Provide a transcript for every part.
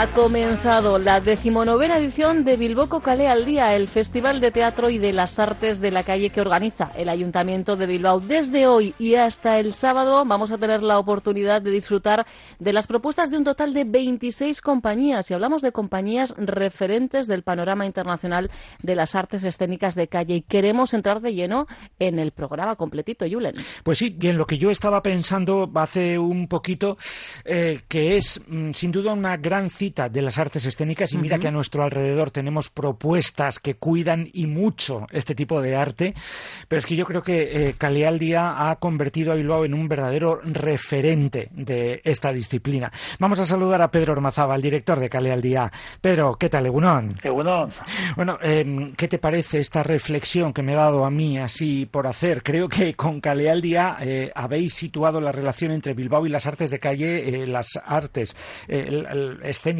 Ha comenzado la decimonovena edición de Bilboco Calé al Día, el Festival de Teatro y de las Artes de la Calle que organiza el Ayuntamiento de Bilbao. Desde hoy y hasta el sábado vamos a tener la oportunidad de disfrutar de las propuestas de un total de 26 compañías. Y hablamos de compañías referentes del panorama internacional de las artes escénicas de calle. Y queremos entrar de lleno en el programa completito, Julen. Pues sí, bien, lo que yo estaba pensando hace un poquito, eh, que es mm, sin duda una gran cita de las artes escénicas y mira que a nuestro alrededor tenemos propuestas que cuidan y mucho este tipo de arte, pero es que yo creo que eh, Calealdía ha convertido a Bilbao en un verdadero referente de esta disciplina. Vamos a saludar a Pedro Ormazaba, el director de Calealdía. Pedro, ¿qué tal, Egunon? Egunon. Bueno, eh, ¿qué te parece esta reflexión que me ha dado a mí así por hacer? Creo que con Calealdía eh, habéis situado la relación entre Bilbao y las artes de calle, eh, las artes eh,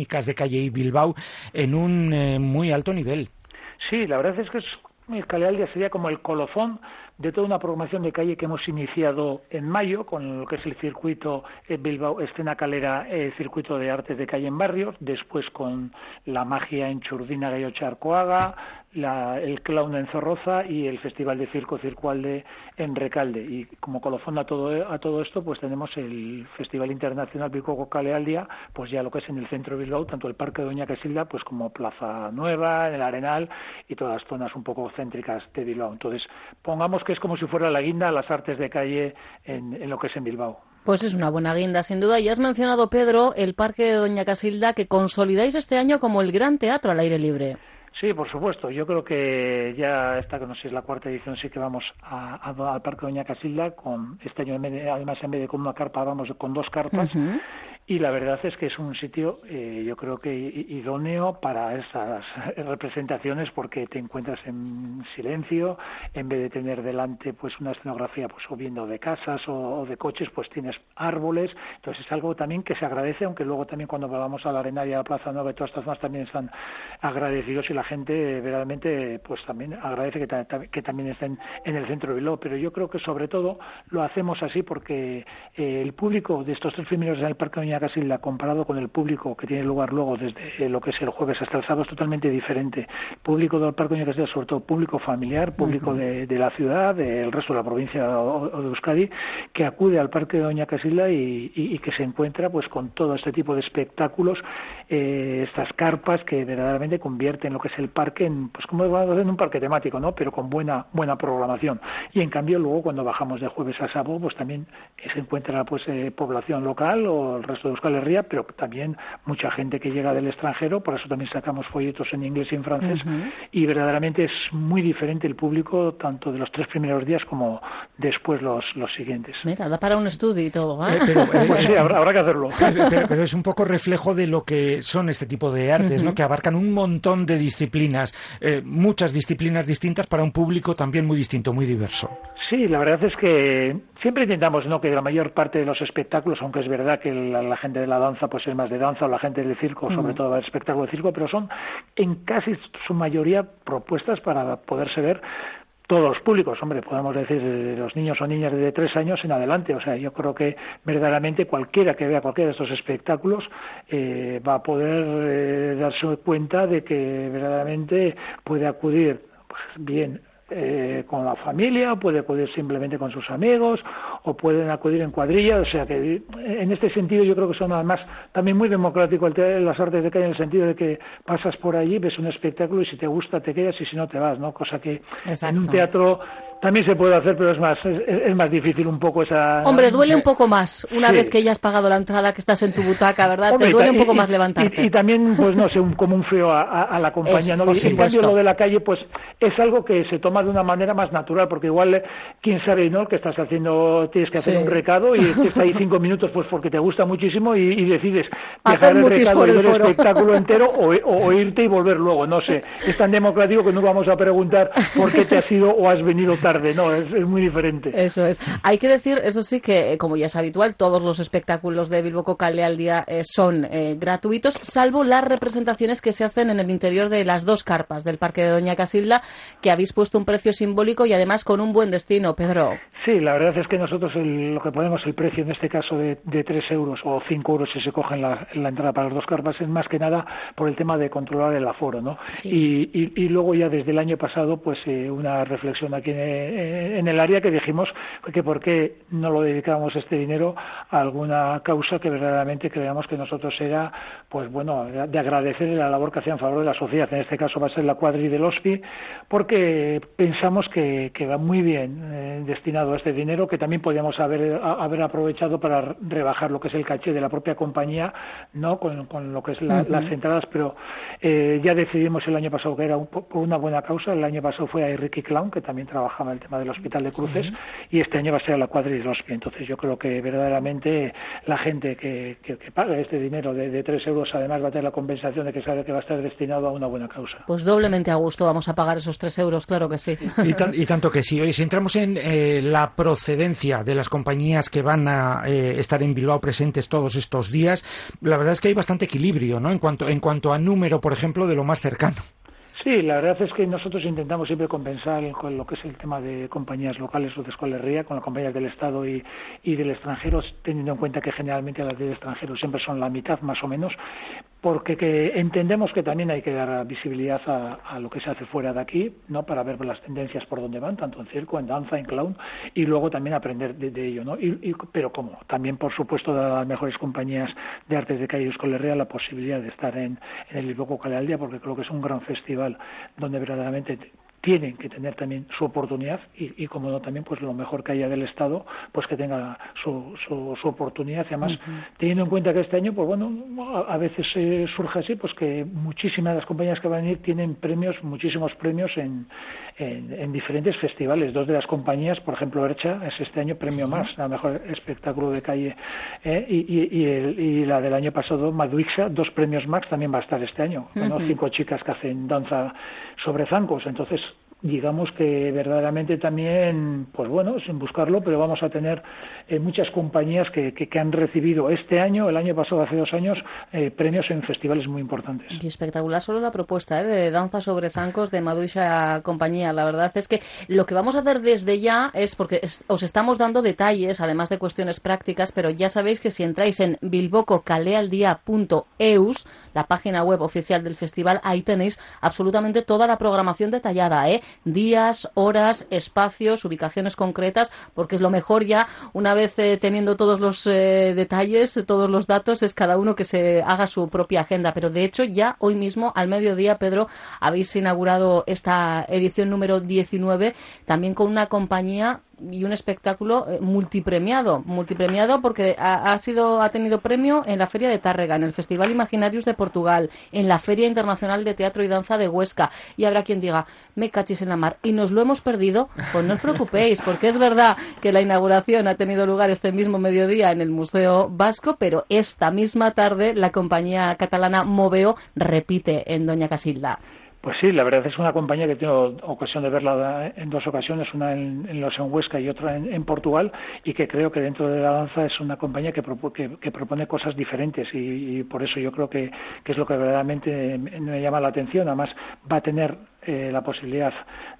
de calle y Bilbao en un eh, muy alto nivel. Sí, la verdad es que es, el Calealdia sería como el colofón de toda una programación de calle que hemos iniciado en mayo con lo que es el circuito eh, Bilbao Escena Calera, eh, circuito de artes de calle en barrios, después con la magia en Churdina Gallo Charcoaga, la- el clown en Zorroza y el Festival de Circo Circualde en Recalde. Y como colofón a todo, a todo esto, pues tenemos el Festival Internacional Bilbao Calealdia, pues ya lo que es en el centro de Bilbao, tanto el Parque de Doña Casilda, pues como Plaza Nueva, el Arenal y todas las zonas un poco céntricas de Bilbao. Entonces, pongamos que es como si fuera la guinda a las artes de calle en, en lo que es en Bilbao. Pues es una buena guinda, sin duda. Y has mencionado, Pedro, el Parque de Doña Casilda, que consolidáis este año como el gran teatro al aire libre. Sí, por supuesto. Yo creo que ya esta, que no sé es la cuarta edición, sí que vamos a, al Parque Doña Casilda, con este año además en vez de con una carpa vamos con dos carpas. Y la verdad es que es un sitio, eh, yo creo que idóneo para esas representaciones porque te encuentras en silencio, en vez de tener delante pues una escenografía pues o viendo de casas o, de coches, pues tienes árboles. Entonces es algo también que se agradece, aunque luego también cuando vamos a la Arenaria, a la Plaza Nueva y todas estas zonas también están agradecidos y la gente eh, verdaderamente pues también agradece que también estén en el centro de Bilbao. Pero yo creo que sobre todo lo hacemos así porque eh, el público de estos tres primeros en el Parque Doña Casilda comparado con el público que tiene lugar luego desde eh, lo que es el jueves hasta el sábado es totalmente diferente. El público del Parque Doña Casilda, sobre todo público familiar, público de, de la ciudad, del resto de la provincia de Euskadi, que acude al Parque de Doña Casilda y, y- y que se encuentra pues con todo este tipo de espectáculos, eh, estas carpas que verdaderamente convierten lo que es el parque en, pues como en un parque temático, ¿no? Pero con buena buena programación. Y en cambio luego cuando bajamos de jueves a sábado, pues también se encuentra pues eh, población local o el resto de Euskal Herria, pero también mucha gente que llega del extranjero, por eso también sacamos folletos en inglés y en francés, y verdaderamente es muy diferente el público tanto de los tres primeros días como después los, los siguientes. Mira, da para un estudio y todo. ¿eh? Eh, pero, eh, Pues sí, habrá, habrá que hacerlo. Pero, pero- es un poco reflejo de lo que son este tipo de artes, ¿no? Que abarcan un montón de disciplinas, eh, muchas disciplinas distintas para un público también muy distinto, muy diverso. Sí, la verdad es que siempre intentamos no que la mayor parte de los espectáculos, aunque es verdad que la, la gente de la danza pues es más de danza o la gente del circo sobre todo al espectáculo de circo, pero son en casi su mayoría propuestas para poderse ver todos los públicos, hombre, podemos decir de los niños o niñas de tres años en adelante. O sea, yo creo que verdaderamente cualquiera que vea cualquiera de estos espectáculos eh, va a poder eh, darse cuenta de que verdaderamente puede acudir pues, bien eh, con la familia, puede acudir simplemente con sus amigos o pueden acudir en cuadrilla, o sea que en este sentido yo creo que son además también muy democrático el te- las artes de calle en el sentido de que pasas por allí, ves un espectáculo y si te gusta te quedas y si no te vas, ¿no? Cosa que en un teatro también se puede hacer, pero es más es, más difícil un poco esa. Hombre, duele un poco más una vez que ya has pagado la entrada, que estás en tu butaca, ¿verdad? Te duele un poco más levantarte. Y, también, pues no sé, un, como un feo a, la compañía. ¿no? En cambio, lo de la calle, pues es algo que se toma de una manera más natural, porque igual, quién sabe, ¿no? Que estás haciendo, tienes que hacer un recado y estás ahí cinco minutos, pues porque te gusta muchísimo y, decides dejar el recado y ver el espectáculo entero o, irte y volver luego. No sé, es tan democrático que no vamos a preguntar por qué te has ido o has venido tarde. No, es, muy diferente. Eso es. Hay que decir, eso sí, que como ya es habitual, todos los espectáculos de Bilbo Cocale al día eh, son eh, gratuitos, salvo las representaciones que se hacen en el interior de las dos carpas del Parque de Doña Casilda, que habéis puesto un precio simbólico y además con un buen destino, Pedro. Sí, la verdad es que nosotros lo que ponemos el precio en este caso de, de 3 euros o 5 euros si se cogen la, la, entrada para las dos carpas es más que nada por el tema de controlar el aforo, ¿no? Y, y, luego ya desde el año pasado, pues eh, una reflexión aquí en, en, el área que dijimos que por qué no lo dedicábamos este dinero a alguna causa que verdaderamente creíamos que nosotros era, pues bueno, de agradecer la labor que hacían en favor de la sociedad. En este caso va a ser la cuadri del OSPI, porque pensamos que, que va muy bien eh, destinado a este dinero, que también podíamos haber, haber aprovechado para rebajar lo que es el caché de la propia compañía, ¿no? Con, con lo que es las entradas, pero eh, ya decidimos el año pasado que era por una buena causa. El año pasado fue a Enrique Clown, que también trabajaba en el tema del Hospital de Cruces, y este año va a ser a la cuadri del OSPI. Entonces yo creo que verdaderamente la gente que, que, pague este dinero de, de 3 euros además va a tener la compensación de que sabe que va a estar destinado a una buena causa. Pues doblemente a gusto vamos a pagar esos tres euros, claro que sí. Y, tanto que sí. Oye, si entramos en eh, la procedencia de las compañías que van a eh, estar en Bilbao presentes todos estos días, la verdad es que hay bastante equilibrio, ¿no? En cuanto, en cuanto a número, por ejemplo, de lo más cercano. Sí, la verdad es que nosotros intentamos siempre compensar con lo que es el tema de compañías locales o de escuelería, con las compañías del Estado y, y del extranjero, teniendo en cuenta que generalmente las del extranjero siempre son la mitad más o menos, porque que entendemos que también hay que dar visibilidad a, lo que se hace fuera de aquí, ¿no? Para ver las tendencias por donde van, tanto en circo, en danza, en clown, y luego también aprender de, ello, ¿no? Y, pero cómo, también por supuesto dar a las mejores compañías de artes de calle y escolería la posibilidad de estar en, en el Bilbao Cale porque creo que es un gran festival donde verdaderamente tienen que tener también su oportunidad y, como no también pues lo mejor que haya del Estado pues que tenga su, su, oportunidad. Y además teniendo en cuenta que este año pues bueno a, veces surge así pues que muchísimas de las compañías que van a venir tienen premios muchísimos premios en, en, diferentes festivales. Dos de las compañías por ejemplo Ercha es este año premio más la mejor espectáculo de calle ¿eh? y, y, la del año pasado Maduixa dos premios más también va a estar este año cinco chicas que hacen danza sobre zancos. Entonces digamos que verdaderamente también, pues bueno, sin buscarlo, pero vamos a tener eh, muchas compañías que, que, han recibido este año, el año pasado, hace dos años, eh, premios en festivales muy importantes. Y espectacular solo la propuesta ¿eh? de danza sobre zancos de Maduisha Compañía. La verdad es que lo que vamos a hacer desde ya es, porque os estamos dando detalles, además de cuestiones prácticas, pero ya sabéis que si entráis en bilbococalealdía.eus, la página web oficial del festival, ahí tenéis absolutamente toda la programación detallada, ¿eh? Días, horas, espacios, ubicaciones concretas, porque es lo mejor ya, una vez eh, teniendo todos los eh, detalles, todos los datos, es cada uno que se haga su propia agenda. Pero de hecho, ya hoy mismo, al mediodía, Pedro, habéis inaugurado esta edición número 19, también con una compañía y un espectáculo eh, multipremiado, multipremiado porque ha, sido ha tenido premio en la Feria de Tárrega, en el Festival Imaginarios de Portugal, en la Feria Internacional de Teatro y Danza de Huesca. Y habrá quien diga, me cachis en la mar y nos lo hemos perdido, pues no os preocupéis, porque es verdad que la inauguración ha tenido lugar este mismo mediodía en el Museo Vasco, pero esta misma tarde la compañía catalana Moveo repite en Doña Casilda. Pues sí, la verdad es una compañía que tengo ocasión de verla en dos ocasiones, una en, los en Huesca y otra en, Portugal, y que creo que dentro de la danza es una compañía que, que, propone cosas diferentes y, por eso yo creo que, que, es lo que verdaderamente me llama la atención. Además, va a tener eh, la posibilidad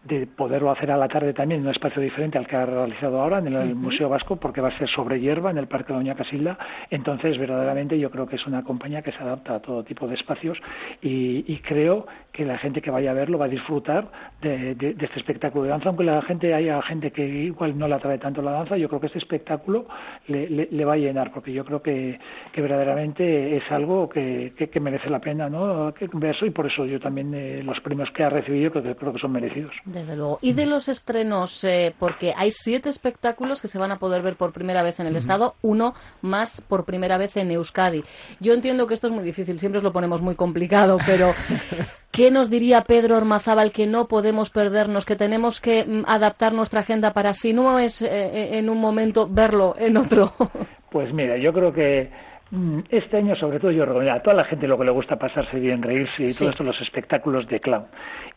de poderlo hacer a la tarde también en un espacio diferente al que ha realizado ahora en el, Museo Vasco, porque va a ser sobre hierba en el Parque Doña Casilda. Entonces, verdaderamente yo creo que es una compañía que se adapta a todo tipo de espacios y, creo que la gente que vaya a verlo va a disfrutar de, este espectáculo de danza, aunque la gente haya gente que igual no le atrae tanto la danza, yo creo que este espectáculo le, va a llenar, porque yo creo que, verdaderamente es algo que, merece la pena ¿no? verlo y por eso yo también eh, los premios que ha recibido y creo que, creo que son merecidos. Desde luego. Y de los estrenos, eh, porque hay siete espectáculos que se van a poder ver por primera vez en el Estado, uno más por primera vez en Euskadi. Yo entiendo que esto es muy difícil, siempre os lo ponemos muy complicado, pero ¿qué nos diría Pedro Ormazábal que no podemos perdernos, que tenemos que mm, adaptar nuestra agenda para si no es eh, en un momento verlo en otro? Pues mira, yo creo que este año, sobre todo, yo recomiendo a toda la gente lo que le gusta pasarse bien, reírse y todo esto, los espectáculos de clown.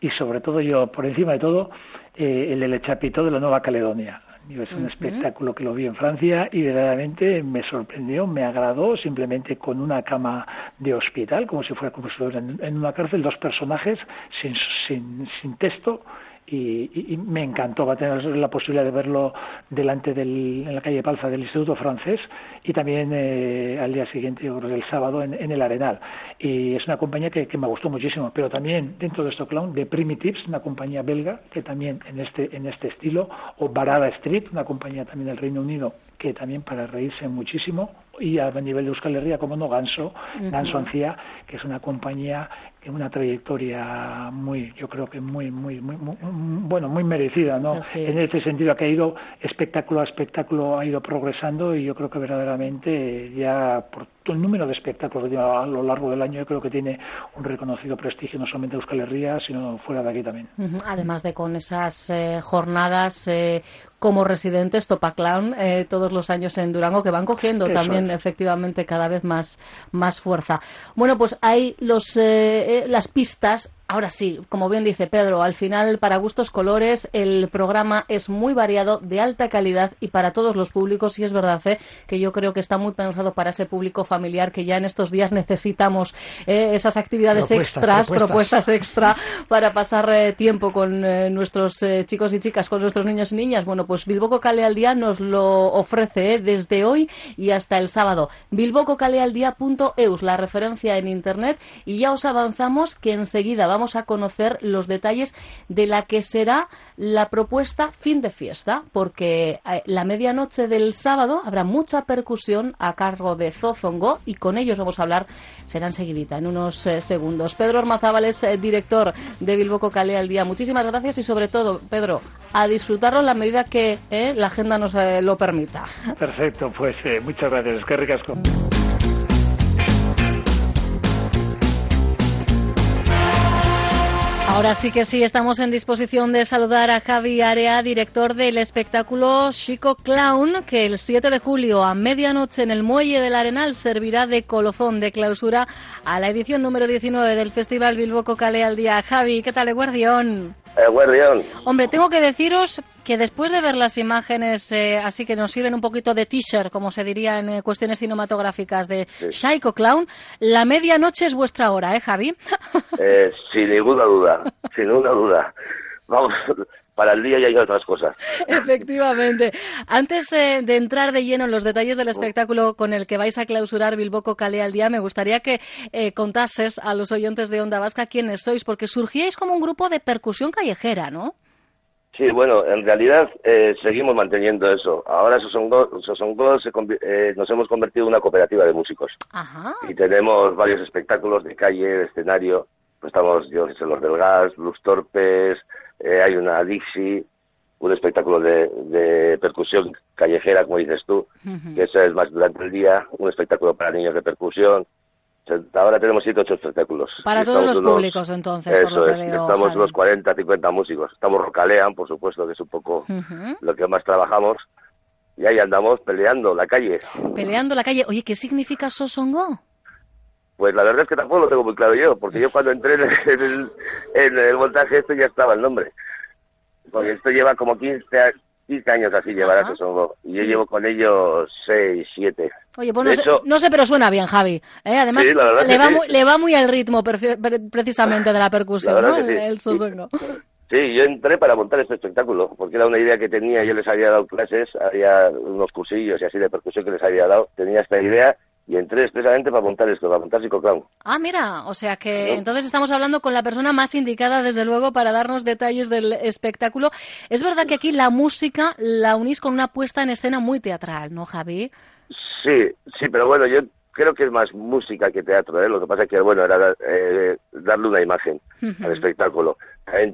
Y sobre todo, yo, por encima de todo, eh, el El Chapito de la Nueva Caledonia. es un espectáculo que lo vi en Francia y verdaderamente me sorprendió, me agradó, simplemente con una cama de hospital, como si fuera como si fuera en, una cárcel, dos personajes sin, sin, sin texto y, me encantó. Va a tener la posibilidad de verlo delante del, en la calle Palza del Instituto Francés y también eh, al día siguiente, o el sábado, en, el Arenal. Y es una compañía que, me gustó muchísimo. Pero también dentro de clown, de Primitives, una compañía belga que también en este, en este estilo, o Barada Street, una compañía también del Reino Unido que también para reírse muchísimo y a nivel de Euskal Herria, como no, Ganso, Ganso Ancía, que es una compañía una trayectoria muy, yo creo que muy, muy, muy, bueno, muy merecida, ¿no? En ese sentido que ha ido espectáculo a espectáculo, ha ido progresando y yo creo que verdaderamente ya por el número de espectáculos a lo largo del año yo creo que tiene un reconocido prestigio no solamente de Euskal Herria, sino fuera de aquí también. Además de con esas eh, jornadas eh, como residentes Topa Clown eh, todos los años en Durango que van cogiendo también efectivamente cada vez más, más fuerza. Bueno, pues hay los, las pistas Ahora sí, como bien dice Pedro, al final para gustos colores el programa es muy variado, de alta calidad y para todos los públicos y es verdad ¿eh? que yo creo que está muy pensado para ese público familiar que ya en estos días necesitamos eh, esas actividades extras, propuestas. extra para pasar eh, tiempo con nuestros chicos y chicas, con nuestros niños y niñas. Bueno, pues Bilboco Cale al Día nos lo ofrece desde hoy y hasta el sábado. bilbococalealdía.eus, la referencia en internet y ya os avanzamos que enseguida vamos a conocer los detalles de la que será la propuesta fin de fiesta, porque eh, la medianoche del sábado habrá mucha percusión a cargo de Zozongo y con ellos vamos a hablar, será enseguidita, en unos eh, segundos. Pedro Armazábal es eh, director de Bilbo Cocalea al Día. Muchísimas gracias y sobre todo, Pedro, a disfrutarlo en la medida que la agenda nos lo permita. Perfecto, pues muchas gracias. Qué ricasco. Ahora sí que sí, estamos en disposición de saludar a Javi Area, director del espectáculo Chico Clown, que el 7 de julio a medianoche en el Muelle del Arenal servirá de colofón de clausura a la edición número 19 del Festival Bilbo Cocale al Día. Javi, ¿qué tal, Guardión? Guardión. Hombre, tengo que deciros que después de ver las imágenes, eh, así que nos sirven un poquito de teaser, como se diría en eh, cuestiones cinematográficas, de sí. Clown, la medianoche es vuestra hora, ¿eh, Javi? Eh, sin ninguna duda, sin ninguna duda. Vamos, para el día ya hay otras cosas. Efectivamente. Antes de entrar de lleno en los detalles del espectáculo con el que vais a clausurar Bilboco Cale al día, me gustaría que contases a los oyentes de Onda Vasca quiénes sois, porque surgíais como un grupo de percusión callejera, ¿no? Sí, bueno, en realidad eh, seguimos manteniendo eso. Ahora Sosongo, se eh, nos hemos convertido en una cooperativa de músicos. Ajá. Y tenemos varios espectáculos de calle, de escenario. Pues estamos, yo sé, los del gas, Luz Torpes, eh, hay una Dixie, un espectáculo de, percusión callejera, como dices tú, que eso es más durante el día, un espectáculo para niños de percusión, Ahora tenemos siete ocho espectáculos. Para todos los públicos, entonces, por lo que veo, Estamos los 40, 50 músicos. Estamos Rocalean, por supuesto, que es un poco lo que más trabajamos. Y ahí andamos peleando la calle. Peleando la calle. Oye, ¿qué significa Sosongo? Pues la verdad es que tampoco lo tengo muy claro yo, porque yo cuando entré en el, en el, montaje esto ya estaba el nombre. Porque esto lleva como 15, 15 años así llevará Sosongo. Y yo llevo con ellos 6, 7. Oye, pues no sé, pero suena bien, Javi. ¿eh? Además, le, va muy, al ritmo precisamente de la percusión, ¿no? El, Sí, yo entré para montar este espectáculo, porque era una idea que tenía, yo les había dado clases, había unos cursillos y así de percusión que les había dado, tenía esta idea y entré expresamente para montar esto, para montar Clown. Ah, mira, o sea que entonces estamos hablando con la persona más indicada, desde luego, para darnos detalles del espectáculo. Es verdad que aquí la música la unís con una puesta en escena muy teatral, ¿no, Javi? Sí, sí, pero bueno, yo creo que es más música que teatro, ¿eh? Lo que pasa es que, bueno, era eh, darle una imagen al espectáculo.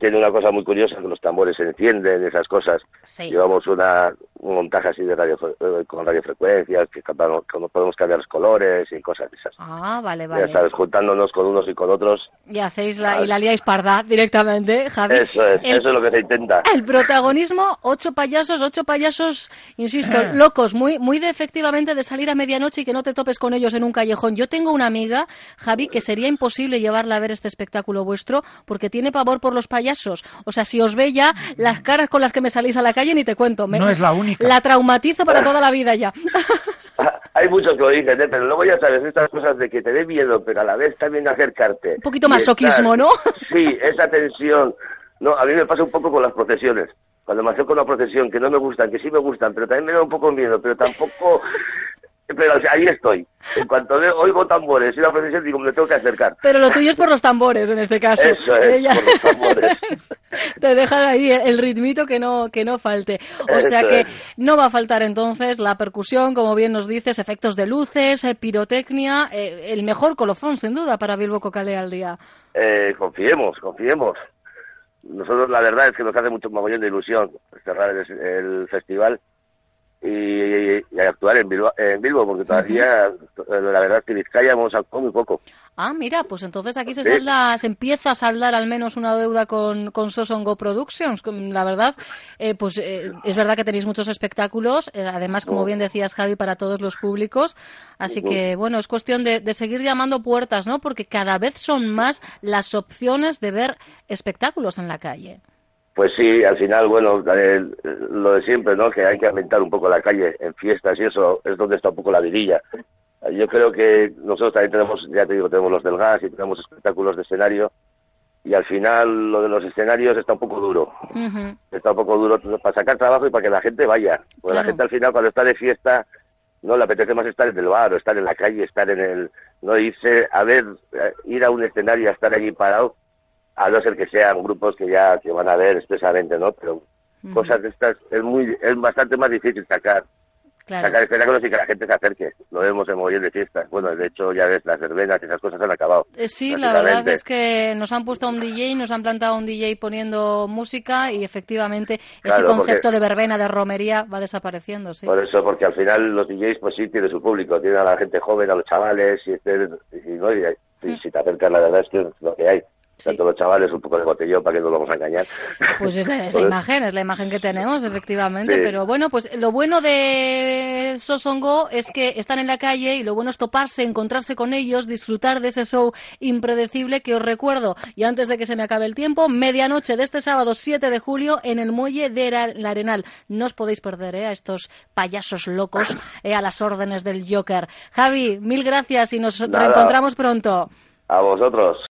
Tiene una cosa muy curiosa, que los tambores se encienden, esas cosas. Llevamos una, un montaje así de radio, eh, con radiofrecuencias, que podemos cambiar los colores y cosas de esas. Ah, vale, vale. Ya sabes, juntándonos con unos y con otros. Y hacéis la, y la liáis parda directamente, Javi. Eso es, eso es lo que se intenta. El protagonismo, ocho payasos, ocho payasos, insisto, locos, muy, muy de efectivamente de salir a medianoche y que no te topes con ellos en un callejón. Yo tengo una amiga, Javi, que sería imposible llevarla a ver este espectáculo vuestro porque tiene pavor por los payasos. O sea, si os ve ya las caras con las que me salís a la calle, ni te cuento. no es la única. La traumatizo para toda la vida ya. Hay muchos que lo dicen, ¿eh? pero luego ya sabes, estas cosas de que te dé miedo, pero a la vez también acercarte. Un poquito masoquismo, ¿no? Sí, esa tensión. No, a mí me pasa un poco con las procesiones. Cuando me acerco a una procesión que no me gustan, que sí me gustan, pero también me da un poco miedo, pero tampoco pero ahí estoy. En cuanto oigo tambores y la procesión, digo, me tengo que acercar. Pero lo tuyo es por los tambores, en este caso. Eso es, por los tambores. Te dejan ahí el ritmito que no, que no falte. O sea que no va a faltar entonces la percusión, como bien nos dices, efectos de luces, eh, pirotecnia, eh, el mejor colofón, sin duda, para Bilbo Cocale al día. Eh, confiemos, confiemos. Nosotros la verdad es que nos hace mucho mogollón de ilusión cerrar el festival y, actuar en Bilbo porque todavía la verdad es que Vizcaya hemos actuado muy poco. Ah, mira, pues entonces aquí se, salda, se empieza a saldar al menos una deuda con, con Sosongo Productions. La verdad, eh, pues eh, es verdad que tenéis muchos espectáculos, eh, además, como bien decías, Javi, para todos los públicos. Así que, bueno, es cuestión de, de seguir llamando puertas, ¿no? Porque cada vez son más las opciones de ver espectáculos en la calle. Pues sí, al final, bueno, eh, lo de siempre, ¿no? Que hay que aumentar un poco la calle en fiestas y eso es donde está un poco la vidilla. Yo creo que nosotros también tenemos, ya te digo, tenemos los del gas y tenemos espectáculos de escenario y al final lo de los escenarios está un poco duro. Está un poco duro para sacar trabajo y para que la gente vaya. Porque la gente al final cuando está de fiesta no le apetece más estar en el bar o estar en la calle, estar en el... no irse a ver, eh, ir a un escenario a estar allí parado a no ser que sean grupos que ya que van a ver expresamente, ¿no? Pero cosas de estas es muy es bastante más difícil sacar sacar espectáculos y que la gente se acerque. Lo vemos en mogollón de fiestas. Bueno, de hecho, ya ves, las verbenas y esas cosas han acabado. Eh, sí, la verdad es que nos han puesto un DJ, nos han plantado un DJ poniendo música y efectivamente ese concepto de verbena, de romería, va desapareciendo, sí. Por eso, porque al final los DJs, pues sí, tienen su público. Tienen a la gente joven, a los chavales, y, este, y, y si te acercas, la verdad es que es lo que hay tanto los chavales un poco de botellón para que no nos vamos a engañar. Pues es la, imagen, es la imagen que tenemos, efectivamente. Pero bueno, pues lo bueno de Sosongo es que están en la calle y lo bueno es toparse, encontrarse con ellos, disfrutar de ese show impredecible que os recuerdo. Y antes de que se me acabe el tiempo, medianoche de este sábado 7 de julio en el muelle de la Arenal. No os podéis perder ¿eh? a estos payasos locos eh, a las órdenes del Joker. Javi, mil gracias y nos reencontramos pronto. A vosotros.